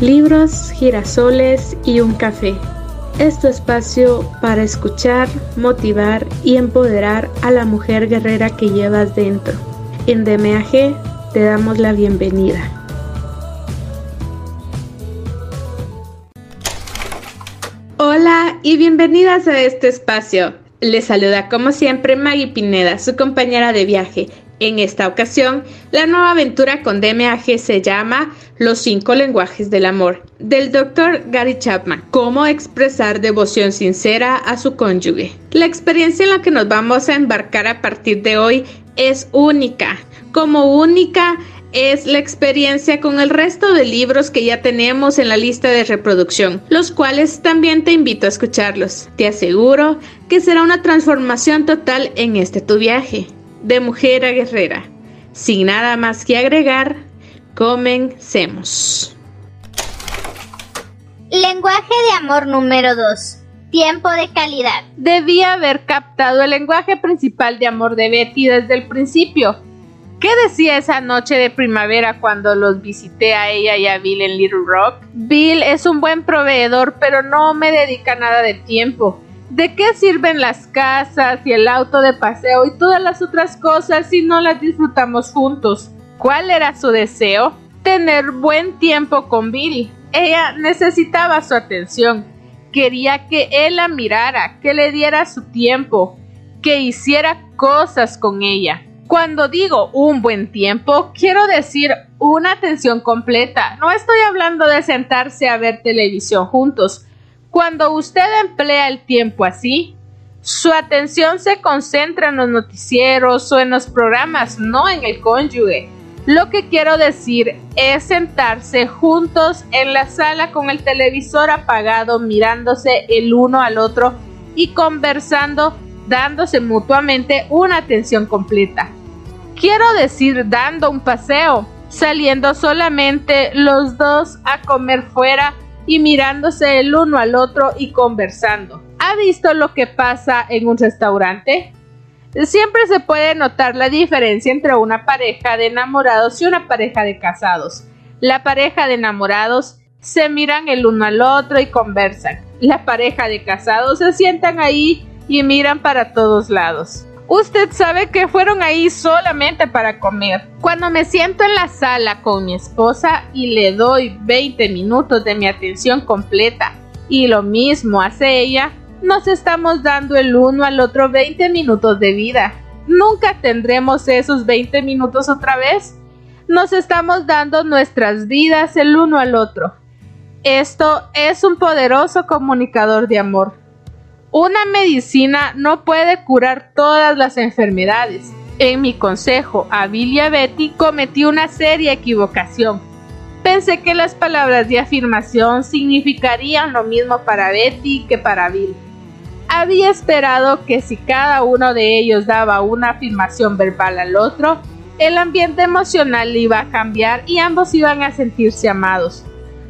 libros, girasoles y un café. Es tu espacio para escuchar, motivar y empoderar a la mujer guerrera que llevas dentro. En DMAG te damos la bienvenida. Hola y bienvenidas a este espacio. Les saluda como siempre Maggie Pineda, su compañera de viaje, en esta ocasión, la nueva aventura con DMAG se llama Los cinco lenguajes del amor, del Dr. Gary Chapman. Cómo expresar devoción sincera a su cónyuge. La experiencia en la que nos vamos a embarcar a partir de hoy es única. Como única es la experiencia con el resto de libros que ya tenemos en la lista de reproducción, los cuales también te invito a escucharlos. Te aseguro que será una transformación total en este tu viaje de mujer a guerrera. Sin nada más que agregar, comencemos. Lenguaje de amor número 2. Tiempo de calidad. Debía haber captado el lenguaje principal de amor de Betty desde el principio. ¿Qué decía esa noche de primavera cuando los visité a ella y a Bill en Little Rock? Bill es un buen proveedor, pero no me dedica nada de tiempo. ¿De qué sirven las casas y el auto de paseo y todas las otras cosas si no las disfrutamos juntos? ¿Cuál era su deseo? Tener buen tiempo con Bill. Ella necesitaba su atención. Quería que él la mirara, que le diera su tiempo, que hiciera cosas con ella. Cuando digo un buen tiempo, quiero decir una atención completa. No estoy hablando de sentarse a ver televisión juntos cuando usted emplea el tiempo así, su atención se concentra en los noticieros o en los programas, no en el cónyuge. Lo que quiero decir es sentarse juntos en la sala con el televisor apagado, mirándose el uno al otro y conversando, dándose mutuamente una atención completa. Quiero decir dando un paseo, saliendo solamente los dos a comer fuera y mirándose el uno al otro y conversando. ¿Ha visto lo que pasa en un restaurante? Siempre se puede notar la diferencia entre una pareja de enamorados y una pareja de casados. La pareja de enamorados se miran el uno al otro y conversan. La pareja de casados se sientan ahí y miran para todos lados. Usted sabe que fueron ahí solamente para comer. Cuando me siento en la sala con mi esposa y le doy 20 minutos de mi atención completa y lo mismo hace ella, nos estamos dando el uno al otro 20 minutos de vida. Nunca tendremos esos 20 minutos otra vez. Nos estamos dando nuestras vidas el uno al otro. Esto es un poderoso comunicador de amor. Una medicina no puede curar todas las enfermedades. En mi consejo a Bill y a Betty cometí una seria equivocación. Pensé que las palabras de afirmación significarían lo mismo para Betty que para Bill. Había esperado que si cada uno de ellos daba una afirmación verbal al otro, el ambiente emocional iba a cambiar y ambos iban a sentirse amados.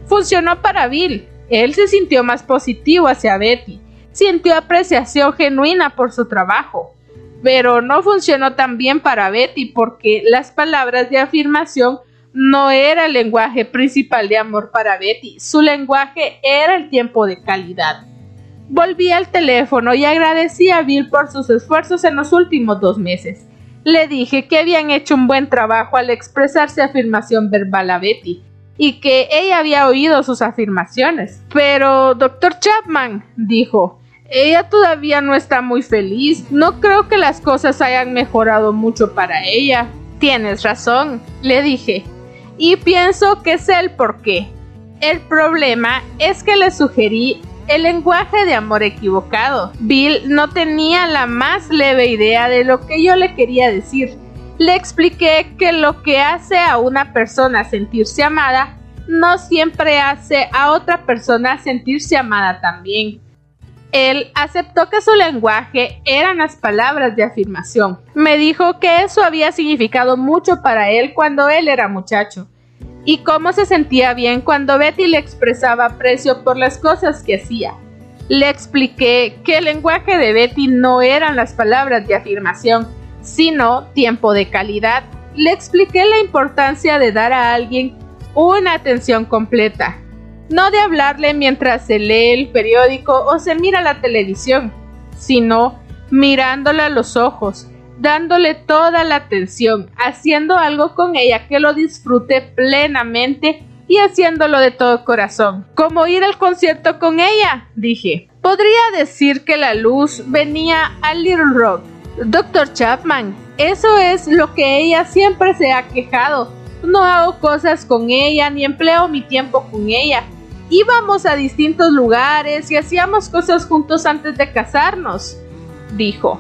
Funcionó para Bill. Él se sintió más positivo hacia Betty sintió apreciación genuina por su trabajo. Pero no funcionó tan bien para Betty porque las palabras de afirmación no era el lenguaje principal de amor para Betty, su lenguaje era el tiempo de calidad. Volví al teléfono y agradecí a Bill por sus esfuerzos en los últimos dos meses. Le dije que habían hecho un buen trabajo al expresarse afirmación verbal a Betty y que ella había oído sus afirmaciones. Pero, doctor Chapman, dijo, ella todavía no está muy feliz. No creo que las cosas hayan mejorado mucho para ella. Tienes razón, le dije. Y pienso que sé el por qué. El problema es que le sugerí el lenguaje de amor equivocado. Bill no tenía la más leve idea de lo que yo le quería decir. Le expliqué que lo que hace a una persona sentirse amada no siempre hace a otra persona sentirse amada también. Él aceptó que su lenguaje eran las palabras de afirmación. Me dijo que eso había significado mucho para él cuando él era muchacho y cómo se sentía bien cuando Betty le expresaba aprecio por las cosas que hacía. Le expliqué que el lenguaje de Betty no eran las palabras de afirmación, sino tiempo de calidad. Le expliqué la importancia de dar a alguien una atención completa. No de hablarle mientras se lee el periódico o se mira la televisión, sino mirándola a los ojos, dándole toda la atención, haciendo algo con ella que lo disfrute plenamente y haciéndolo de todo corazón. Como ir al concierto con ella, dije. Podría decir que la luz venía a Little Rock. Doctor Chapman, eso es lo que ella siempre se ha quejado. No hago cosas con ella ni empleo mi tiempo con ella. Íbamos a distintos lugares y hacíamos cosas juntos antes de casarnos, dijo.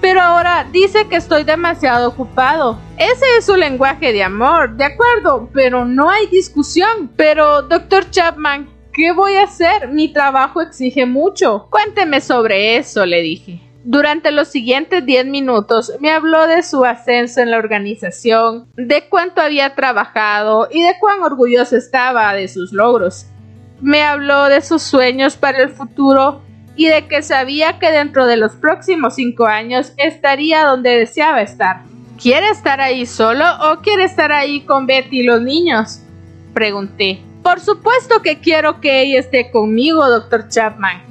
Pero ahora dice que estoy demasiado ocupado. Ese es su lenguaje de amor, de acuerdo, pero no hay discusión. Pero, doctor Chapman, ¿qué voy a hacer? Mi trabajo exige mucho. Cuénteme sobre eso, le dije. Durante los siguientes 10 minutos me habló de su ascenso en la organización, de cuánto había trabajado y de cuán orgulloso estaba de sus logros. Me habló de sus sueños para el futuro y de que sabía que dentro de los próximos cinco años estaría donde deseaba estar. ¿Quiere estar ahí solo o quiere estar ahí con Betty y los niños? Pregunté. Por supuesto que quiero que ella esté conmigo, doctor Chapman.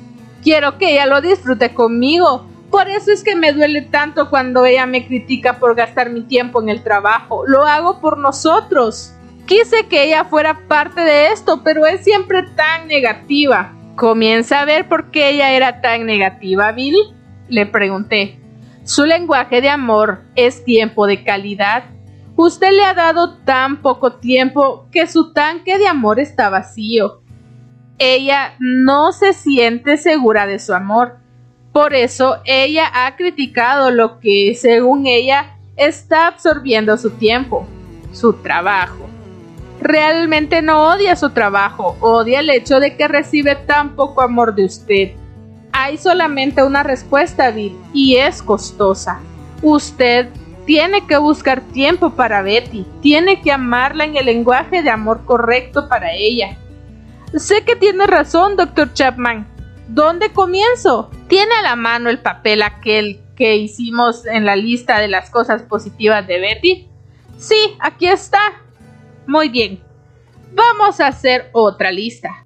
Quiero que ella lo disfrute conmigo. Por eso es que me duele tanto cuando ella me critica por gastar mi tiempo en el trabajo. Lo hago por nosotros. Quise que ella fuera parte de esto, pero es siempre tan negativa. ¿Comienza a ver por qué ella era tan negativa, Bill? Le pregunté. Su lenguaje de amor es tiempo de calidad. Usted le ha dado tan poco tiempo que su tanque de amor está vacío. Ella no se siente segura de su amor. Por eso ella ha criticado lo que, según ella, está absorbiendo su tiempo, su trabajo realmente no odia su trabajo, odia el hecho de que recibe tan poco amor de usted. Hay solamente una respuesta, Bill, y es costosa. Usted tiene que buscar tiempo para Betty, tiene que amarla en el lenguaje de amor correcto para ella. Sé que tiene razón, doctor Chapman. ¿Dónde comienzo? ¿Tiene a la mano el papel aquel que hicimos en la lista de las cosas positivas de Betty? Sí, aquí está. Muy bien. Vamos a hacer otra lista.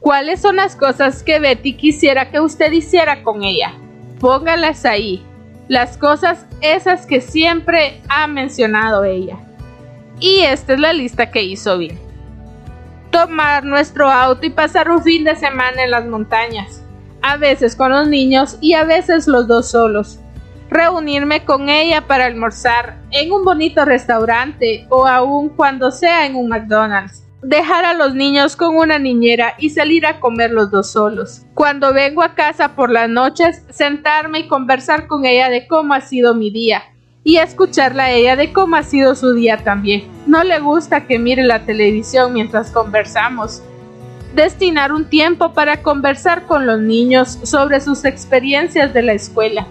¿Cuáles son las cosas que Betty quisiera que usted hiciera con ella? Póngalas ahí. Las cosas esas que siempre ha mencionado ella. Y esta es la lista que hizo bien. Tomar nuestro auto y pasar un fin de semana en las montañas. A veces con los niños y a veces los dos solos reunirme con ella para almorzar en un bonito restaurante o aún cuando sea en un McDonald's. Dejar a los niños con una niñera y salir a comer los dos solos. Cuando vengo a casa por las noches, sentarme y conversar con ella de cómo ha sido mi día y escucharla a ella de cómo ha sido su día también. No le gusta que mire la televisión mientras conversamos. Destinar un tiempo para conversar con los niños sobre sus experiencias de la escuela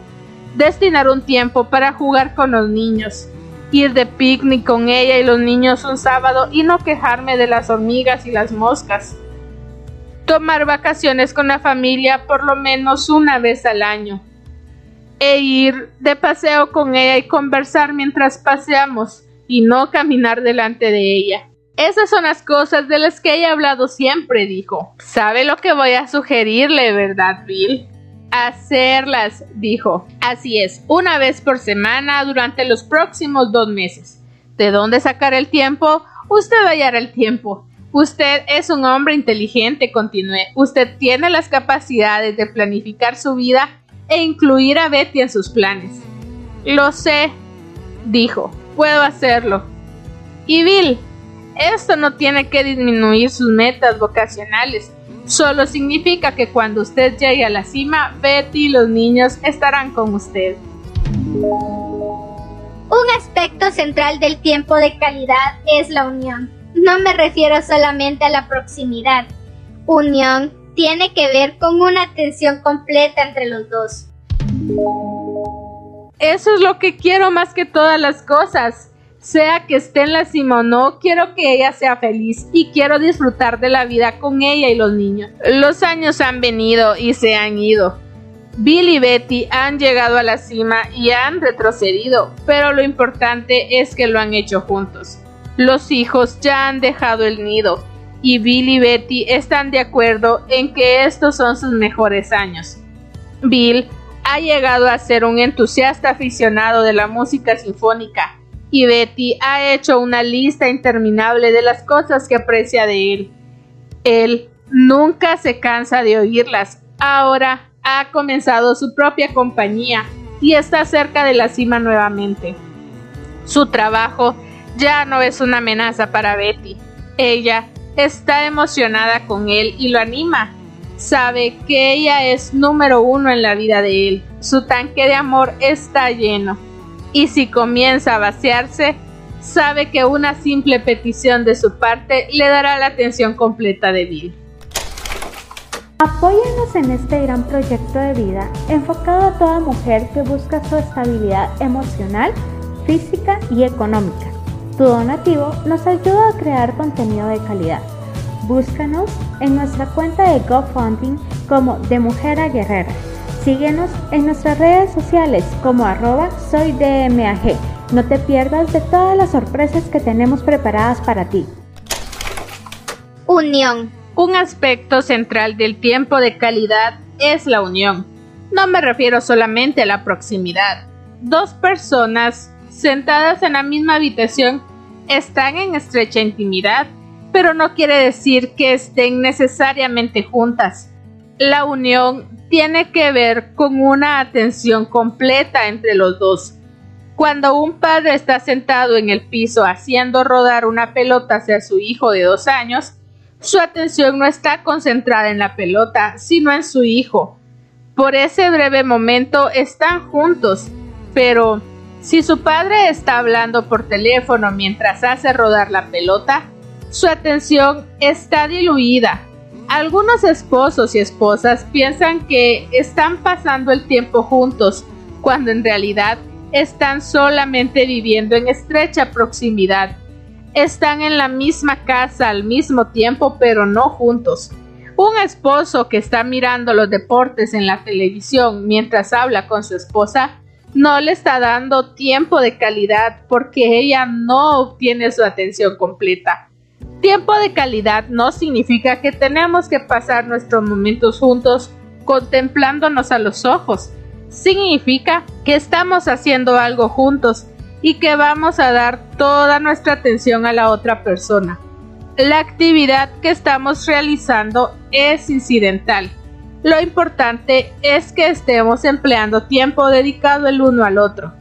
destinar un tiempo para jugar con los niños, ir de picnic con ella y los niños un sábado y no quejarme de las hormigas y las moscas, tomar vacaciones con la familia por lo menos una vez al año, e ir de paseo con ella y conversar mientras paseamos y no caminar delante de ella. Esas son las cosas de las que he hablado siempre, dijo. ¿Sabe lo que voy a sugerirle, verdad, Bill? Hacerlas, dijo. Así es, una vez por semana durante los próximos dos meses. ¿De dónde sacar el tiempo? Usted va a hallar el tiempo. Usted es un hombre inteligente, continué. Usted tiene las capacidades de planificar su vida e incluir a Betty en sus planes. Lo sé, dijo. Puedo hacerlo. Y Bill, esto no tiene que disminuir sus metas vocacionales Solo significa que cuando usted llegue a la cima, Betty y los niños estarán con usted. Un aspecto central del tiempo de calidad es la unión. No me refiero solamente a la proximidad. Unión tiene que ver con una atención completa entre los dos. Eso es lo que quiero más que todas las cosas sea que esté en la cima o no, quiero que ella sea feliz y quiero disfrutar de la vida con ella y los niños. Los años han venido y se han ido. Bill y Betty han llegado a la cima y han retrocedido, pero lo importante es que lo han hecho juntos. Los hijos ya han dejado el nido y Bill y Betty están de acuerdo en que estos son sus mejores años. Bill ha llegado a ser un entusiasta aficionado de la música sinfónica y Betty ha hecho una lista interminable de las cosas que aprecia de él. Él nunca se cansa de oírlas. Ahora ha comenzado su propia compañía y está cerca de la cima nuevamente. Su trabajo ya no es una amenaza para Betty. Ella está emocionada con él y lo anima. Sabe que ella es número uno en la vida de él. Su tanque de amor está lleno. Y si comienza a vaciarse, sabe que una simple petición de su parte le dará la atención completa de Bill. Apóyanos en este gran proyecto de vida enfocado a toda mujer que busca su estabilidad emocional, física y económica. Tu donativo nos ayuda a crear contenido de calidad. Búscanos en nuestra cuenta de GoFundMe como De Mujer a Guerrera. Síguenos en nuestras redes sociales como arroba soydmag. No te pierdas de todas las sorpresas que tenemos preparadas para ti. Unión. Un aspecto central del tiempo de calidad es la unión. No me refiero solamente a la proximidad. Dos personas sentadas en la misma habitación están en estrecha intimidad, pero no quiere decir que estén necesariamente juntas. La unión tiene que ver con una atención completa entre los dos. Cuando un padre está sentado en el piso haciendo rodar una pelota hacia su hijo de dos años, su atención no está concentrada en la pelota, sino en su hijo. Por ese breve momento están juntos, pero si su padre está hablando por teléfono mientras hace rodar la pelota, su atención está diluida. Algunos esposos y esposas piensan que están pasando el tiempo juntos, cuando en realidad están solamente viviendo en estrecha proximidad. Están en la misma casa al mismo tiempo, pero no juntos. Un esposo que está mirando los deportes en la televisión mientras habla con su esposa no le está dando tiempo de calidad porque ella no obtiene su atención completa. Tiempo de calidad no significa que tenemos que pasar nuestros momentos juntos contemplándonos a los ojos. Significa que estamos haciendo algo juntos y que vamos a dar toda nuestra atención a la otra persona. La actividad que estamos realizando es incidental lo importante es que estemos empleando tiempo dedicado el uno al otro.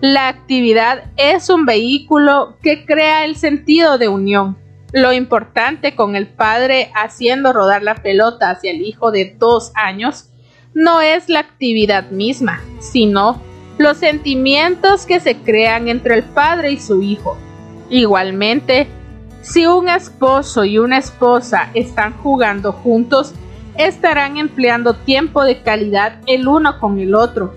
La actividad es un vehículo que crea el sentido de unión. Lo importante con el padre haciendo rodar la pelota hacia el hijo de dos años no es la actividad misma, sino los sentimientos que se crean entre el padre y su hijo. Igualmente, si un esposo y una esposa están jugando juntos, estarán empleando tiempo de calidad el uno con el otro,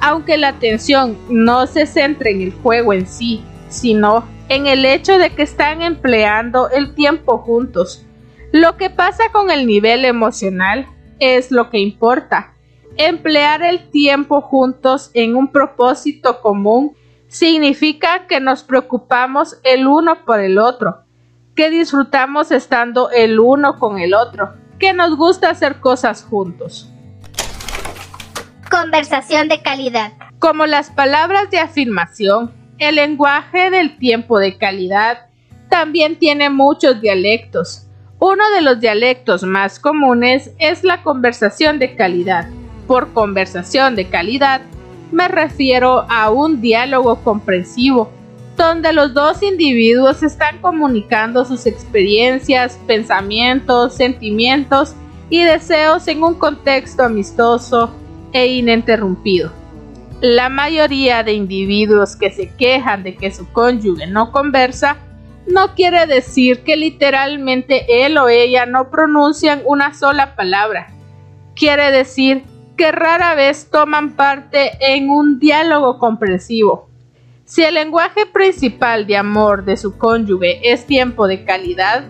aunque la atención no se centre en el juego en sí, sino en el hecho de que están empleando el tiempo juntos. Lo que pasa con el nivel emocional es lo que importa. Emplear el tiempo juntos en un propósito común significa que nos preocupamos el uno por el otro, que disfrutamos estando el uno con el otro que nos gusta hacer cosas juntos. Conversación de calidad. Como las palabras de afirmación, el lenguaje del tiempo de calidad también tiene muchos dialectos. Uno de los dialectos más comunes es la conversación de calidad. Por conversación de calidad me refiero a un diálogo comprensivo donde los dos individuos están comunicando sus experiencias, pensamientos, sentimientos y deseos en un contexto amistoso e ininterrumpido. La mayoría de individuos que se quejan de que su cónyuge no conversa no quiere decir que literalmente él o ella no pronuncian una sola palabra. Quiere decir que rara vez toman parte en un diálogo comprensivo si el lenguaje principal de amor de su cónyuge es tiempo de calidad,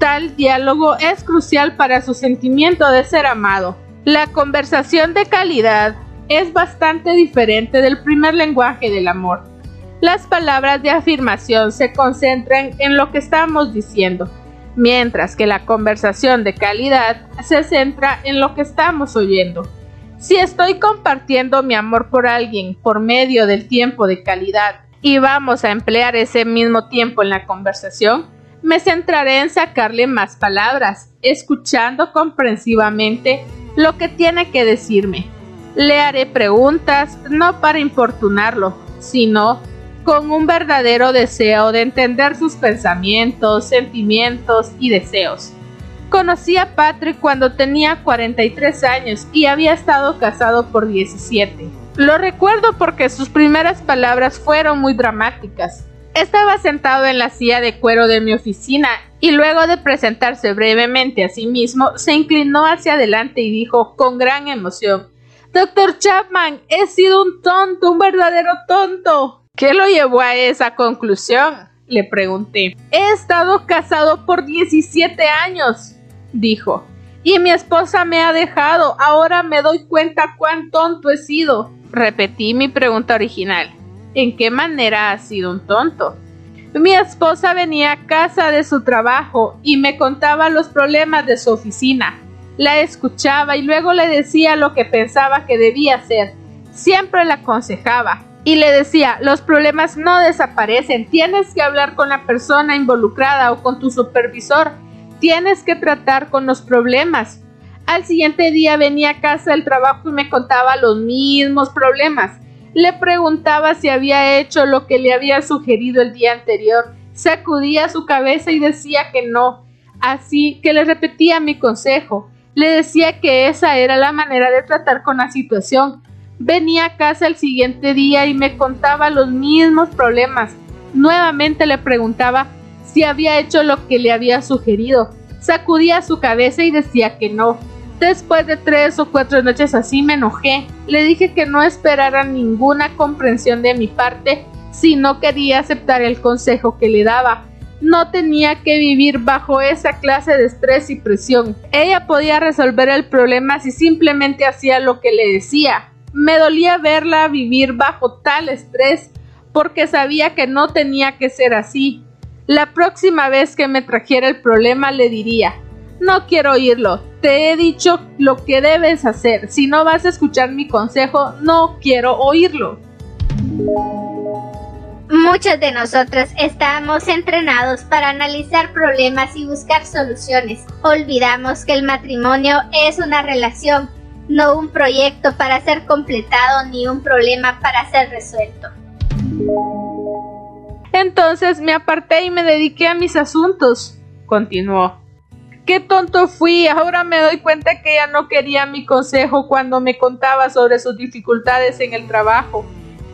tal diálogo es crucial para su sentimiento de ser amado. La conversación de calidad es bastante diferente del primer lenguaje del amor. Las palabras de afirmación se concentran en lo que estamos diciendo. mientras que la conversación de calidad se centra en lo que estamos oyendo. Si estoy compartiendo mi amor por alguien por medio del tiempo de calidad y vamos a emplear ese mismo tiempo en la conversación, me centraré en sacarle más palabras, escuchando comprensivamente lo que tiene que decirme. Le haré preguntas no para importunarlo, sino con un verdadero deseo de entender sus pensamientos, sentimientos y deseos. Conocí a Patrick cuando tenía 43 años y había estado casado por 17. Lo recuerdo porque sus primeras palabras fueron muy dramáticas. Estaba sentado en la silla de cuero de mi oficina y luego de presentarse brevemente a sí mismo, se inclinó hacia adelante y dijo con gran emoción, Doctor Chapman, he sido un tonto, un verdadero tonto. ¿Qué lo llevó a esa conclusión? Le pregunté. He estado casado por 17 años, dijo. Y mi esposa me ha dejado. Ahora me doy cuenta cuán tonto he sido. Repetí mi pregunta original. ¿En qué manera ha sido un tonto? Mi esposa venía a casa de su trabajo y me contaba los problemas de su oficina. La escuchaba y luego le decía lo que pensaba que debía hacer. Siempre la aconsejaba y le decía, los problemas no desaparecen, tienes que hablar con la persona involucrada o con tu supervisor, tienes que tratar con los problemas. Al siguiente día venía a casa del trabajo y me contaba los mismos problemas. Le preguntaba si había hecho lo que le había sugerido el día anterior. Sacudía su cabeza y decía que no. Así que le repetía mi consejo. Le decía que esa era la manera de tratar con la situación, Venía a casa el siguiente día y me contaba los mismos problemas. Nuevamente le preguntaba si había hecho lo que le había sugerido. Sacudía su cabeza y decía que no. Después de tres o cuatro noches así me enojé. Le dije que no esperara ninguna comprensión de mi parte si no quería aceptar el consejo que le daba. No tenía que vivir bajo esa clase de estrés y presión. Ella podía resolver el problema si simplemente hacía lo que le decía. Me dolía verla vivir bajo tal estrés porque sabía que no tenía que ser así. La próxima vez que me trajera el problema le diría, no quiero oírlo, te he dicho lo que debes hacer, si no vas a escuchar mi consejo, no quiero oírlo. Muchos de nosotros estamos entrenados para analizar problemas y buscar soluciones. Olvidamos que el matrimonio es una relación no un proyecto para ser completado ni un problema para ser resuelto. Entonces me aparté y me dediqué a mis asuntos, continuó. Qué tonto fui, ahora me doy cuenta que ella no quería mi consejo cuando me contaba sobre sus dificultades en el trabajo.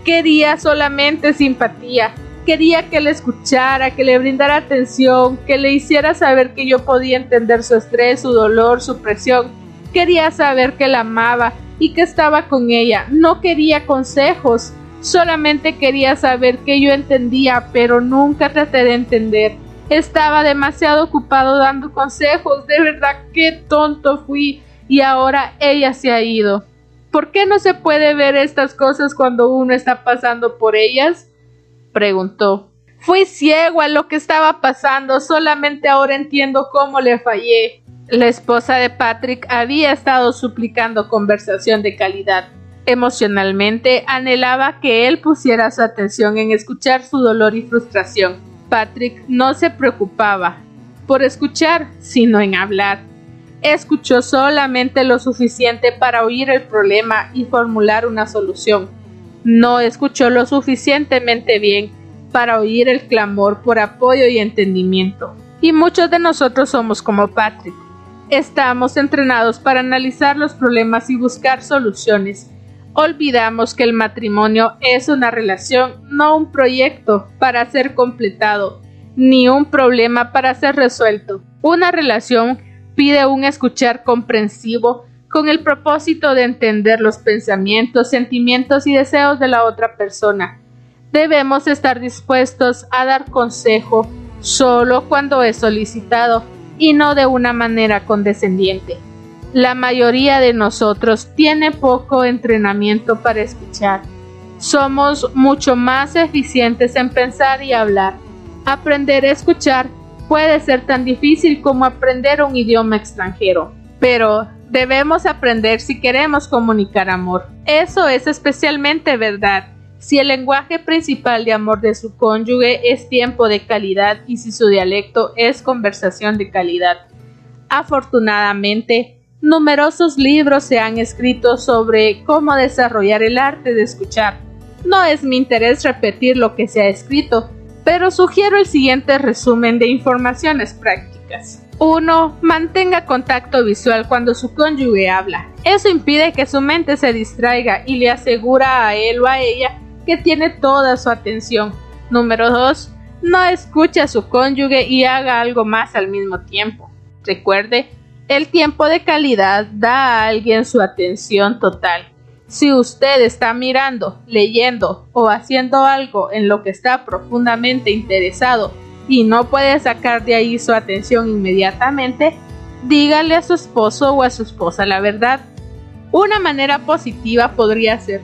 Quería solamente simpatía, quería que le escuchara, que le brindara atención, que le hiciera saber que yo podía entender su estrés, su dolor, su presión Quería saber que la amaba y que estaba con ella. No quería consejos, solamente quería saber que yo entendía, pero nunca traté de entender. Estaba demasiado ocupado dando consejos. De verdad, qué tonto fui. Y ahora ella se ha ido. ¿Por qué no se puede ver estas cosas cuando uno está pasando por ellas? preguntó. Fui ciego a lo que estaba pasando, solamente ahora entiendo cómo le fallé. La esposa de Patrick había estado suplicando conversación de calidad. Emocionalmente anhelaba que él pusiera su atención en escuchar su dolor y frustración. Patrick no se preocupaba por escuchar, sino en hablar. Escuchó solamente lo suficiente para oír el problema y formular una solución. No escuchó lo suficientemente bien para oír el clamor por apoyo y entendimiento. Y muchos de nosotros somos como Patrick Estamos entrenados para analizar los problemas y buscar soluciones. Olvidamos que el matrimonio es una relación, no un proyecto para ser completado, ni un problema para ser resuelto. Una relación pide un escuchar comprensivo con el propósito de entender los pensamientos, sentimientos y deseos de la otra persona. Debemos estar dispuestos a dar consejo solo cuando es solicitado y no de una manera condescendiente. La mayoría de nosotros tiene poco entrenamiento para escuchar. Somos mucho más eficientes en pensar y hablar. Aprender a escuchar puede ser tan difícil como aprender un idioma extranjero, pero debemos aprender si queremos comunicar amor. Eso es especialmente verdad si el lenguaje principal de amor de su cónyuge es tiempo de calidad y si su dialecto es conversación de calidad. Afortunadamente, numerosos libros se han escrito sobre cómo desarrollar el arte de escuchar. No es mi interés repetir lo que se ha escrito, pero sugiero el siguiente resumen de informaciones prácticas. 1. Mantenga contacto visual cuando su cónyuge habla. Eso impide que su mente se distraiga y le asegura a él o a ella que tiene toda su atención. Número 2. No escuche a su cónyuge y haga algo más al mismo tiempo. Recuerde, el tiempo de calidad da a alguien su atención total. Si usted está mirando, leyendo o haciendo algo en lo que está profundamente interesado y no puede sacar de ahí su atención inmediatamente, dígale a su esposo o a su esposa la verdad. Una manera positiva podría ser,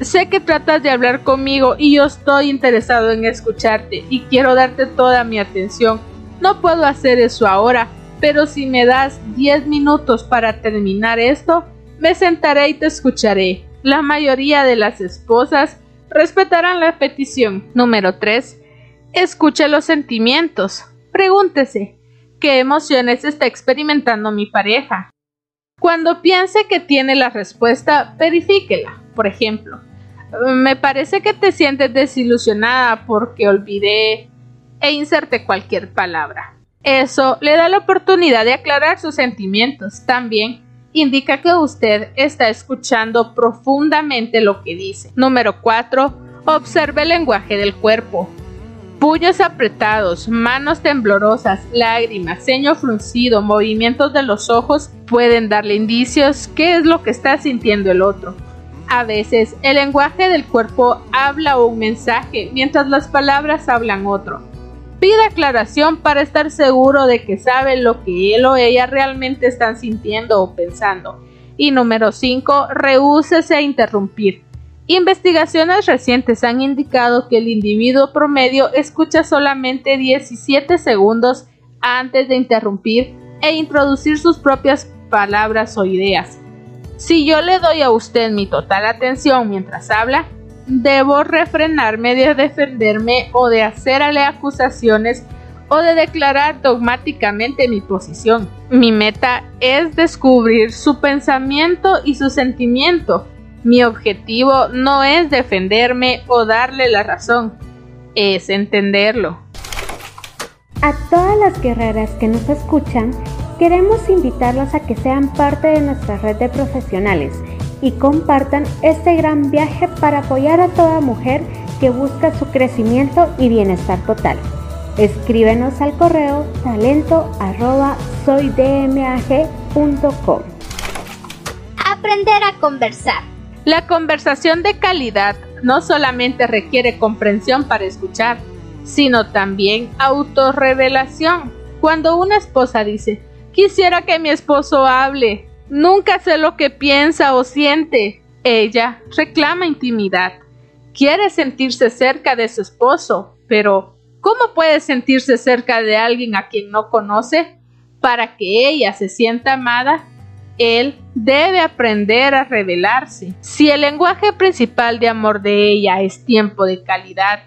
sé que tratas de hablar conmigo y yo estoy interesado en escucharte y quiero darte toda mi atención. No puedo hacer eso ahora, pero si me das 10 minutos para terminar esto, me sentaré y te escucharé. La mayoría de las esposas respetarán la petición. Número 3. Escuche los sentimientos. Pregúntese, ¿qué emociones está experimentando mi pareja? Cuando piense que tiene la respuesta, verifíquela. Por ejemplo, me parece que te sientes desilusionada porque olvidé e inserte cualquier palabra. Eso le da la oportunidad de aclarar sus sentimientos. También indica que usted está escuchando profundamente lo que dice. Número 4. Observe el lenguaje del cuerpo. Puños apretados, manos temblorosas, lágrimas, ceño fruncido, movimientos de los ojos pueden darle indicios qué es lo que está sintiendo el otro. A veces el lenguaje del cuerpo habla un mensaje mientras las palabras hablan otro. Pida aclaración para estar seguro de que sabe lo que él o ella realmente están sintiendo o pensando. Y número 5. Rehúsese a interrumpir. Investigaciones recientes han indicado que el individuo promedio escucha solamente 17 segundos antes de interrumpir e introducir sus propias palabras o ideas. Si yo le doy a usted mi total atención mientras habla, debo refrenarme de defenderme o de hacerle acusaciones o de declarar dogmáticamente mi posición. Mi meta es descubrir su pensamiento y su sentimiento. Mi objetivo no es defenderme o darle la razón, es entenderlo. A todas las guerreras que nos escuchan, Queremos invitarlos a que sean parte de nuestra red de profesionales y compartan este gran viaje para apoyar a toda mujer que busca su crecimiento y bienestar total. Escríbenos al correo talento Aprender a conversar. La conversación de calidad no solamente requiere comprensión para escuchar, sino también autorrevelación. Cuando una esposa dice, Quisiera que mi esposo hable. Nunca sé lo que piensa o siente. Ella reclama intimidad. Quiere sentirse cerca de su esposo, pero ¿cómo puede sentirse cerca de alguien a quien no conoce? Para que ella se sienta amada, él debe aprender a revelarse. Si el lenguaje principal de amor de ella es tiempo de calidad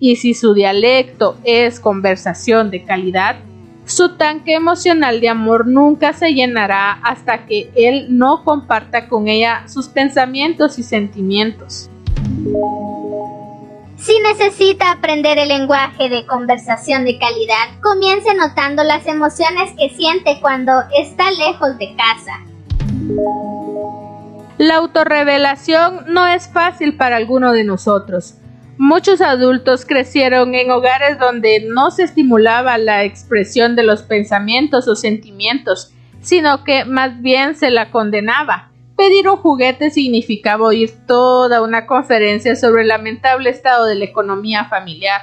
y si su dialecto es conversación de calidad, su tanque emocional de amor nunca se llenará hasta que él no comparta con ella sus pensamientos y sentimientos. Si necesita aprender el lenguaje de conversación de calidad, comience notando las emociones que siente cuando está lejos de casa. La autorrevelación no es fácil para alguno de nosotros. Muchos adultos crecieron en hogares donde no se estimulaba la expresión de los pensamientos o sentimientos, sino que más bien se la condenaba. Pedir un juguete significaba oír toda una conferencia sobre el lamentable estado de la economía familiar.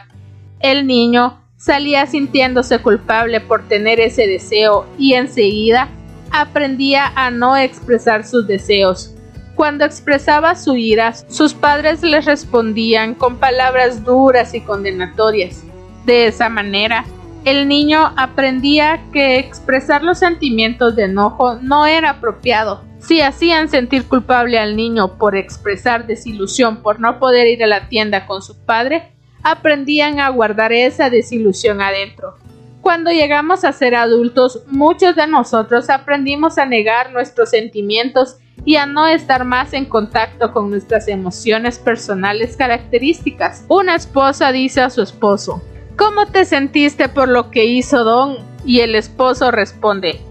El niño salía sintiéndose culpable por tener ese deseo y enseguida aprendía a no expresar sus deseos. Cuando expresaba su ira, sus padres le respondían con palabras duras y condenatorias. De esa manera, el niño aprendía que expresar los sentimientos de enojo no era apropiado. Si hacían sentir culpable al niño por expresar desilusión por no poder ir a la tienda con su padre, aprendían a guardar esa desilusión adentro. Cuando llegamos a ser adultos, muchos de nosotros aprendimos a negar nuestros sentimientos y a no estar más en contacto con nuestras emociones personales características. Una esposa dice a su esposo, ¿Cómo te sentiste por lo que hizo Don? Y el esposo responde,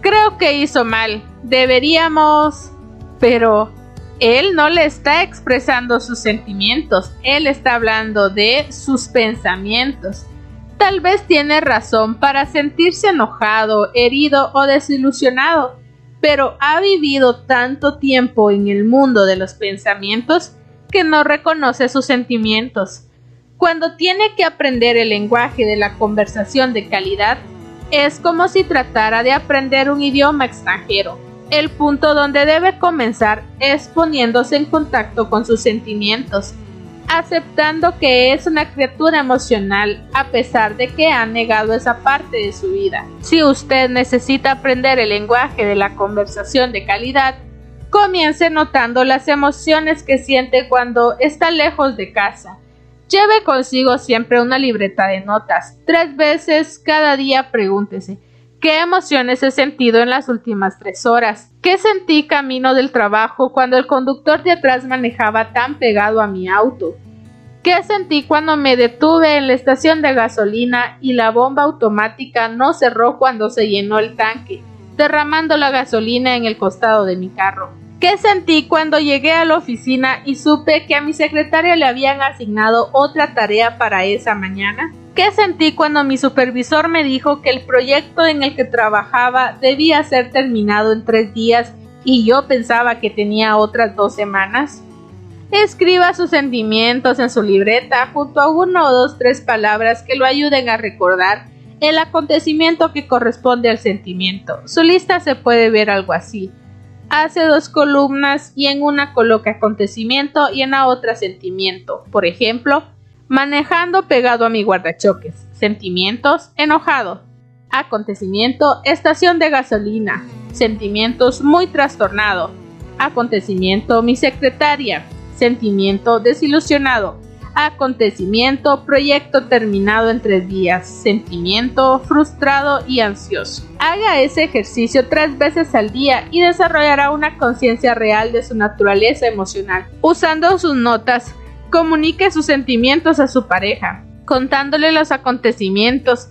Creo que hizo mal. Deberíamos... Pero él no le está expresando sus sentimientos, él está hablando de sus pensamientos. Tal vez tiene razón para sentirse enojado, herido o desilusionado, pero ha vivido tanto tiempo en el mundo de los pensamientos que no reconoce sus sentimientos. Cuando tiene que aprender el lenguaje de la conversación de calidad, es como si tratara de aprender un idioma extranjero. El punto donde debe comenzar es poniéndose en contacto con sus sentimientos, aceptando que es una criatura emocional a pesar de que ha negado esa parte de su vida. Si usted necesita aprender el lenguaje de la conversación de calidad, comience notando las emociones que siente cuando está lejos de casa Lleve consigo siempre una libreta de notas. Tres veces cada día pregúntese ¿Qué emociones he sentido en las últimas tres horas? ¿Qué sentí camino del trabajo cuando el conductor de atrás manejaba tan pegado a mi auto? ¿Qué sentí cuando me detuve en la estación de gasolina y la bomba automática no cerró cuando se llenó el tanque, derramando la gasolina en el costado de mi carro? ¿Qué sentí cuando llegué a la oficina y supe que a mi secretaria le habían asignado otra tarea para esa mañana? ¿Qué sentí cuando mi supervisor me dijo que el proyecto en el que trabajaba debía ser terminado en tres días y yo pensaba que tenía otras dos semanas? Escriba sus sentimientos en su libreta junto a uno o dos tres palabras que lo ayuden a recordar el acontecimiento que corresponde al sentimiento. Su lista se puede ver algo así hace dos columnas y en una coloca acontecimiento y en la otra sentimiento. Por ejemplo, manejando pegado a mi guardachoques. Sentimientos, enojado. Acontecimiento, estación de gasolina. Sentimientos, muy trastornado. Acontecimiento, mi secretaria. Sentimiento, desilusionado acontecimiento, proyecto terminado en tres días, sentimiento frustrado y ansioso. Haga ese ejercicio tres veces al día y desarrollará una conciencia real de su naturaleza emocional. Usando sus notas, comunique sus sentimientos a su pareja, contándole los acontecimientos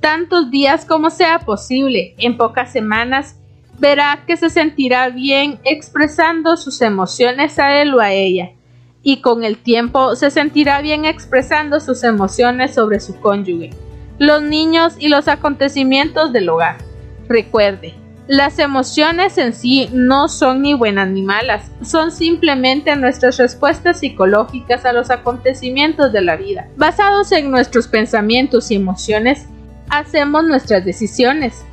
tantos días como sea posible. En pocas semanas verá que se sentirá bien expresando sus emociones a él o a ella y con el tiempo se sentirá bien expresando sus emociones sobre su cónyuge, los niños y los acontecimientos del hogar. Recuerde, las emociones en sí no son ni buenas ni malas, son simplemente nuestras respuestas psicológicas a los acontecimientos de la vida. Basados en nuestros pensamientos y emociones, hacemos nuestras decisiones.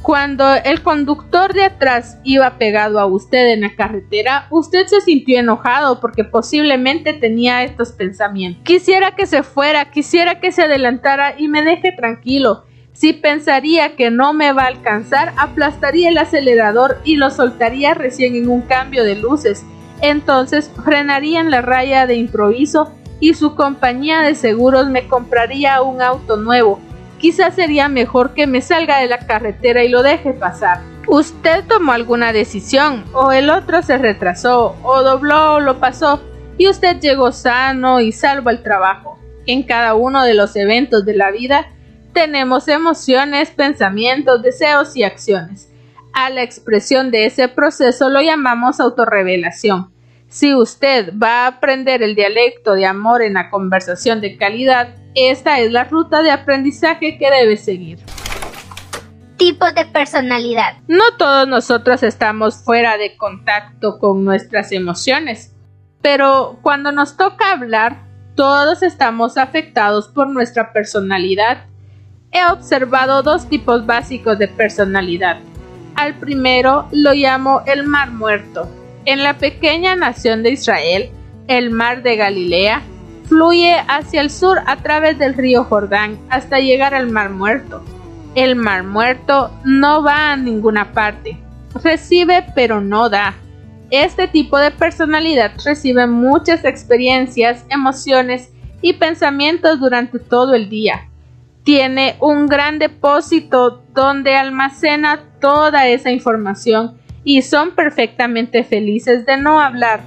Cuando el conductor de atrás iba pegado a usted en la carretera, usted se sintió enojado porque posiblemente tenía estos pensamientos. Quisiera que se fuera, quisiera que se adelantara y me deje tranquilo. Si pensaría que no me va a alcanzar, aplastaría el acelerador y lo soltaría recién en un cambio de luces. Entonces frenaría en la raya de improviso y su compañía de seguros me compraría un auto nuevo quizás sería mejor que me salga de la carretera y lo deje pasar. Usted tomó alguna decisión, o el otro se retrasó, o dobló o lo pasó, y usted llegó sano y salvo al trabajo. En cada uno de los eventos de la vida tenemos emociones, pensamientos, deseos y acciones. A la expresión de ese proceso lo llamamos autorrevelación. Si usted va a aprender el dialecto de amor en la conversación de calidad, esta es la ruta de aprendizaje que debe seguir. Tipos de personalidad. No todos nosotros estamos fuera de contacto con nuestras emociones, pero cuando nos toca hablar, todos estamos afectados por nuestra personalidad. He observado dos tipos básicos de personalidad. Al primero lo llamo el mar muerto en la pequeña nación de Israel, el mar de Galilea, fluye hacia el sur a través del río Jordán hasta llegar al Mar Muerto. El Mar Muerto no va a ninguna parte, recibe pero no da. Este tipo de personalidad recibe muchas experiencias, emociones y pensamientos durante todo el día. Tiene un gran depósito donde almacena toda esa información y son perfectamente felices de no hablar.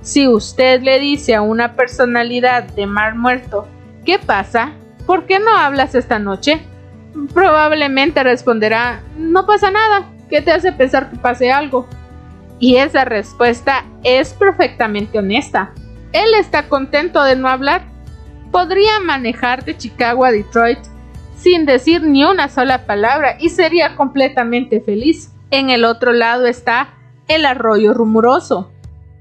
Si usted le dice a una personalidad de mar muerto, ¿qué pasa? ¿Por qué no hablas esta noche? Probablemente responderá, no pasa nada, ¿qué te hace pensar que pase algo? Y esa respuesta es perfectamente honesta. Él está contento de no hablar. Podría manejar de Chicago a Detroit sin decir ni una sola palabra y sería completamente feliz. En el otro lado está el arroyo rumoroso.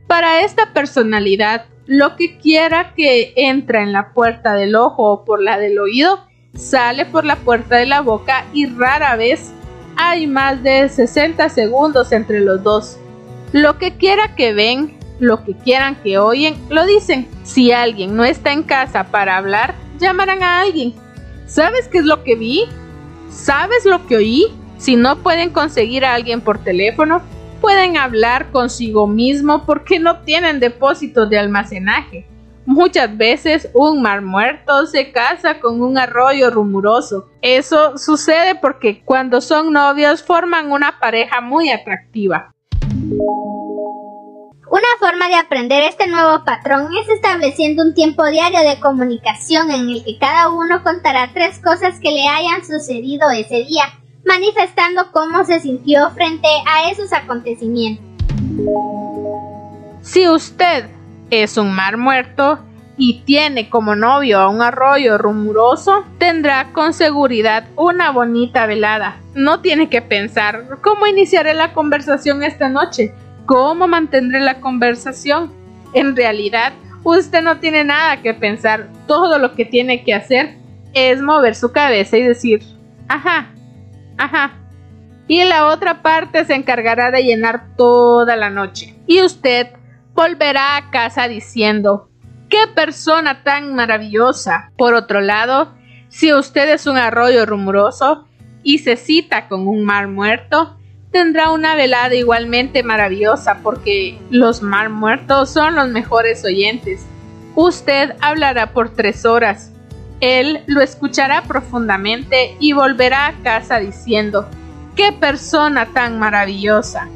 Para esta personalidad, lo que quiera que entra en la puerta del ojo o por la del oído, sale por la puerta de la boca y rara vez hay más de 60 segundos entre los dos. Lo que quiera que ven, lo que quieran que oyen, lo dicen. Si alguien no está en casa para hablar, llamarán a alguien. ¿Sabes qué es lo que vi? ¿Sabes lo que oí? Si no pueden conseguir a alguien por teléfono, pueden hablar consigo mismo porque no tienen depósitos de almacenaje. Muchas veces un mar muerto se casa con un arroyo rumoroso. Eso sucede porque cuando son novios forman una pareja muy atractiva. Una forma de aprender este nuevo patrón es estableciendo un tiempo diario de comunicación en el que cada uno contará tres cosas que le hayan sucedido ese día, manifestando cómo se sintió frente a esos acontecimientos. Si usted es un mar muerto y tiene como novio a un arroyo rumoroso, tendrá con seguridad una bonita velada. No tiene que pensar cómo iniciaré la conversación esta noche ¿Cómo mantendré la conversación? En realidad, usted no tiene nada que pensar. Todo lo que tiene que hacer es mover su cabeza y decir, ajá, ajá. Y la otra parte se encargará de llenar toda la noche. Y usted volverá a casa diciendo, ¡qué persona tan maravillosa! Por otro lado, si usted es un arroyo rumoroso y se cita con un mar muerto, tendrá una velada igualmente maravillosa porque los mar muertos son los mejores oyentes. Usted hablará por tres horas. Él lo escuchará profundamente y volverá a casa diciendo, ¡qué persona tan maravillosa!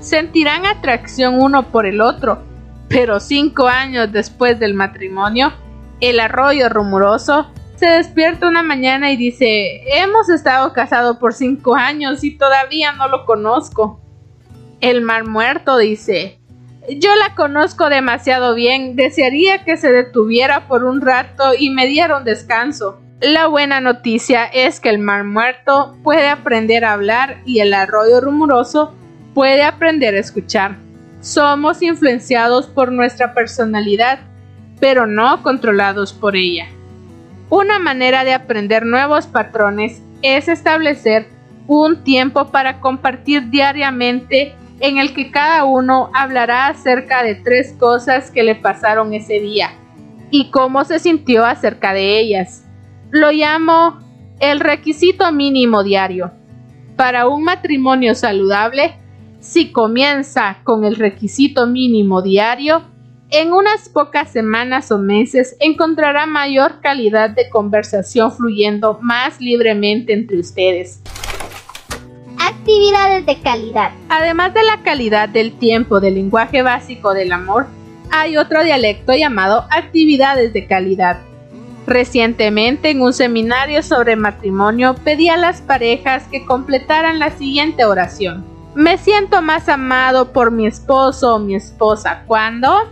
Sentirán atracción uno por el otro, pero cinco años después del matrimonio, el arroyo rumoroso se despierta una mañana y dice, hemos estado casados por cinco años y todavía no lo conozco. El mar muerto dice, yo la conozco demasiado bien, desearía que se detuviera por un rato y me diera un descanso. La buena noticia es que el mar muerto puede aprender a hablar y el arroyo rumoroso puede aprender a escuchar. Somos influenciados por nuestra personalidad, pero no controlados por ella. Una manera de aprender nuevos patrones es establecer un tiempo para compartir diariamente en el que cada uno hablará acerca de tres cosas que le pasaron ese día y cómo se sintió acerca de ellas. Lo llamo el requisito mínimo diario. Para un matrimonio saludable, si comienza con el requisito mínimo diario, en unas pocas semanas o meses encontrará mayor calidad de conversación fluyendo más libremente entre ustedes. Actividades de calidad. Además de la calidad del tiempo del lenguaje básico del amor, hay otro dialecto llamado actividades de calidad. Recientemente en un seminario sobre matrimonio pedí a las parejas que completaran la siguiente oración. Me siento más amado por mi esposo o mi esposa cuando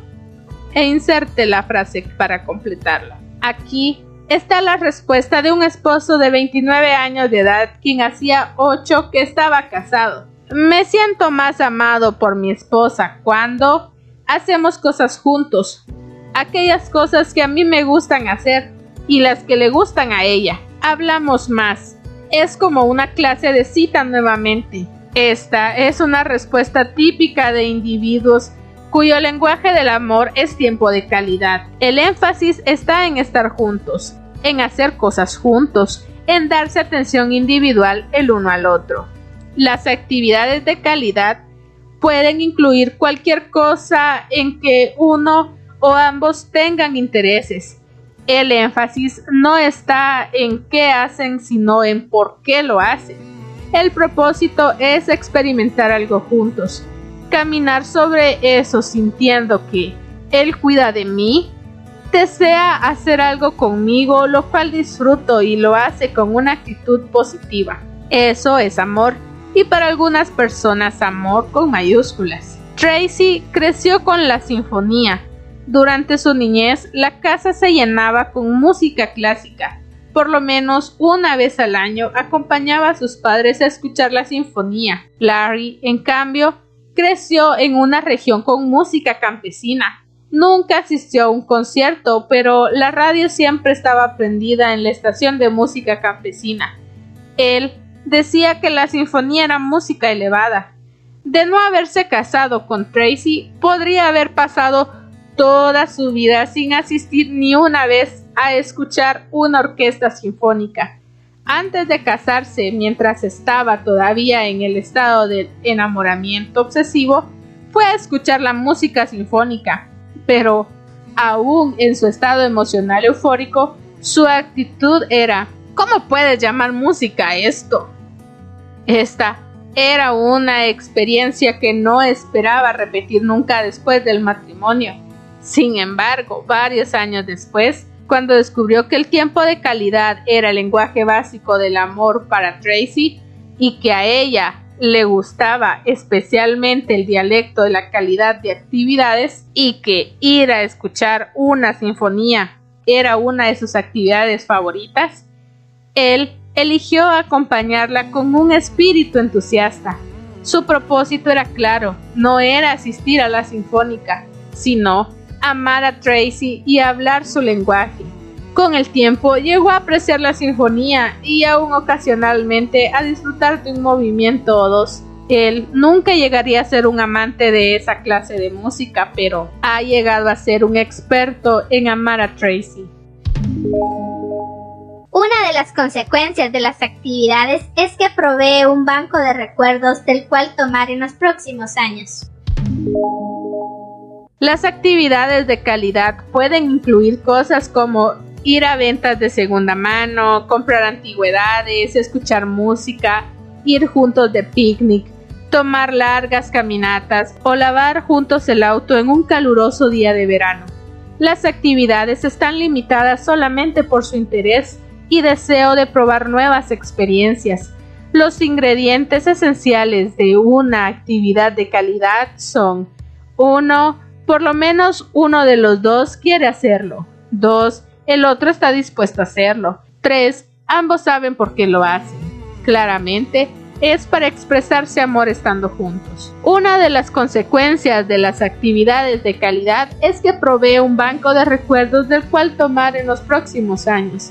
e inserte la frase para completarla. Aquí está la respuesta de un esposo de 29 años de edad quien hacía 8 que estaba casado. Me siento más amado por mi esposa cuando hacemos cosas juntos, aquellas cosas que a mí me gustan hacer y las que le gustan a ella. Hablamos más. Es como una clase de cita nuevamente. Esta es una respuesta típica de individuos cuyo lenguaje del amor es tiempo de calidad. El énfasis está en estar juntos, en hacer cosas juntos, en darse atención individual el uno al otro. Las actividades de calidad pueden incluir cualquier cosa en que uno o ambos tengan intereses. El énfasis no está en qué hacen, sino en por qué lo hacen. El propósito es experimentar algo juntos, caminar sobre eso sintiendo que Él cuida de mí, desea hacer algo conmigo, lo cual disfruto y lo hace con una actitud positiva. Eso es amor y para algunas personas amor con mayúsculas. Tracy creció con la sinfonía. Durante su niñez la casa se llenaba con música clásica. Por lo menos una vez al año acompañaba a sus padres a escuchar la sinfonía. Larry, en cambio, creció en una región con música campesina. Nunca asistió a un concierto, pero la radio siempre estaba prendida en la estación de música campesina. Él decía que la sinfonía era música elevada. De no haberse casado con Tracy, podría haber pasado toda su vida sin asistir ni una vez a escuchar una orquesta sinfónica. Antes de casarse, mientras estaba todavía en el estado de enamoramiento obsesivo, fue a escuchar la música sinfónica, pero aún en su estado emocional eufórico, su actitud era ¿Cómo puedes llamar música esto? Esta era una experiencia que no esperaba repetir nunca después del matrimonio. Sin embargo, varios años después, cuando descubrió que el tiempo de calidad era el lenguaje básico del amor para Tracy y que a ella le gustaba especialmente el dialecto de la calidad de actividades y que ir a escuchar una sinfonía era una de sus actividades favoritas, él eligió acompañarla con un espíritu entusiasta. Su propósito era claro, no era asistir a la sinfónica, sino amar a Tracy y hablar su lenguaje. Con el tiempo llegó a apreciar la sinfonía y aún ocasionalmente a disfrutar de un movimiento o dos. Él nunca llegaría a ser un amante de esa clase de música, pero ha llegado a ser un experto en amar a Tracy. Una de las consecuencias de las actividades es que provee un banco de recuerdos del cual tomar en los próximos años. Las actividades de calidad pueden incluir cosas como ir a ventas de segunda mano, comprar antigüedades, escuchar música, ir juntos de picnic, tomar largas caminatas o lavar juntos el auto en un caluroso día de verano. Las actividades están limitadas solamente por su interés y deseo de probar nuevas experiencias. Los ingredientes esenciales de una actividad de calidad son 1. Por lo menos uno de los dos quiere hacerlo. 2. El otro está dispuesto a hacerlo. 3. Ambos saben por qué lo hacen. Claramente, es para expresarse amor estando juntos. Una de las consecuencias de las actividades de calidad es que provee un banco de recuerdos del cual tomar en los próximos años.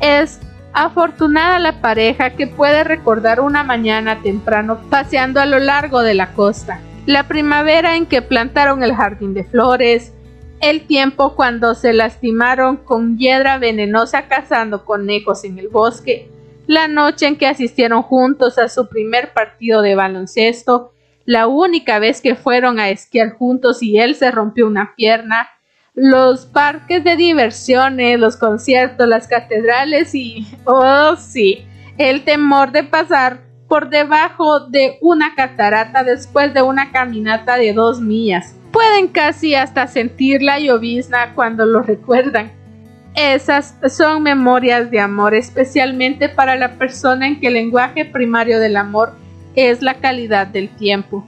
Es afortunada la pareja que puede recordar una mañana temprano paseando a lo largo de la costa, la primavera en que plantaron el jardín de flores, el tiempo cuando se lastimaron con hiedra venenosa cazando conejos en el bosque, la noche en que asistieron juntos a su primer partido de baloncesto, la única vez que fueron a esquiar juntos y él se rompió una pierna, los parques de diversiones, los conciertos, las catedrales y, oh sí, el temor de pasar por debajo de una catarata después de una caminata de dos millas. Pueden casi hasta sentir la llovizna cuando lo recuerdan. Esas son memorias de amor, especialmente para la persona en que el lenguaje primario del amor es la calidad del tiempo.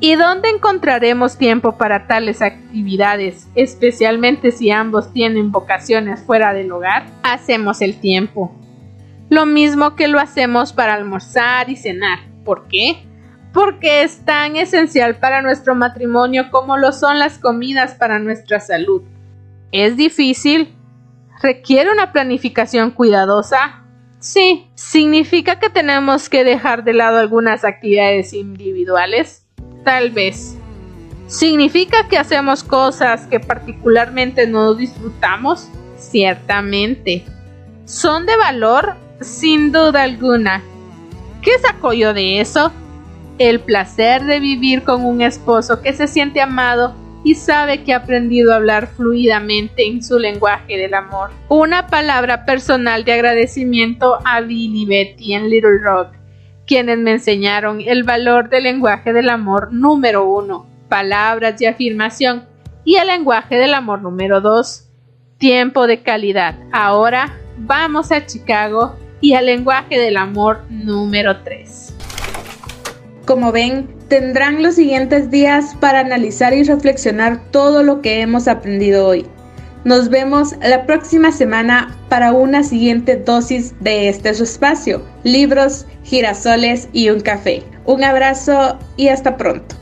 ¿Y dónde encontraremos tiempo para tales actividades, especialmente si ambos tienen vocaciones fuera del hogar? Hacemos el tiempo. Lo mismo que lo hacemos para almorzar y cenar. ¿Por qué? Porque es tan esencial para nuestro matrimonio como lo son las comidas para nuestra salud. ¿Es difícil? ¿Requiere una planificación cuidadosa? Sí. ¿Significa que tenemos que dejar de lado algunas actividades individuales? Tal vez. ¿Significa que hacemos cosas que particularmente no disfrutamos? Ciertamente. ¿Son de valor? Sin duda alguna. ¿Qué saco yo de eso? El placer de vivir con un esposo que se siente amado y sabe que ha aprendido a hablar fluidamente en su lenguaje del amor. Una palabra personal de agradecimiento a Bill y Betty en Little Rock, quienes me enseñaron el valor del lenguaje del amor número uno, palabras de afirmación, y el lenguaje del amor número dos, tiempo de calidad. Ahora vamos a Chicago y al lenguaje del amor número tres. Como ven, tendrán los siguientes días para analizar y reflexionar todo lo que hemos aprendido hoy. Nos vemos la próxima semana para una siguiente dosis de este espacio, libros, girasoles y un café. Un abrazo y hasta pronto.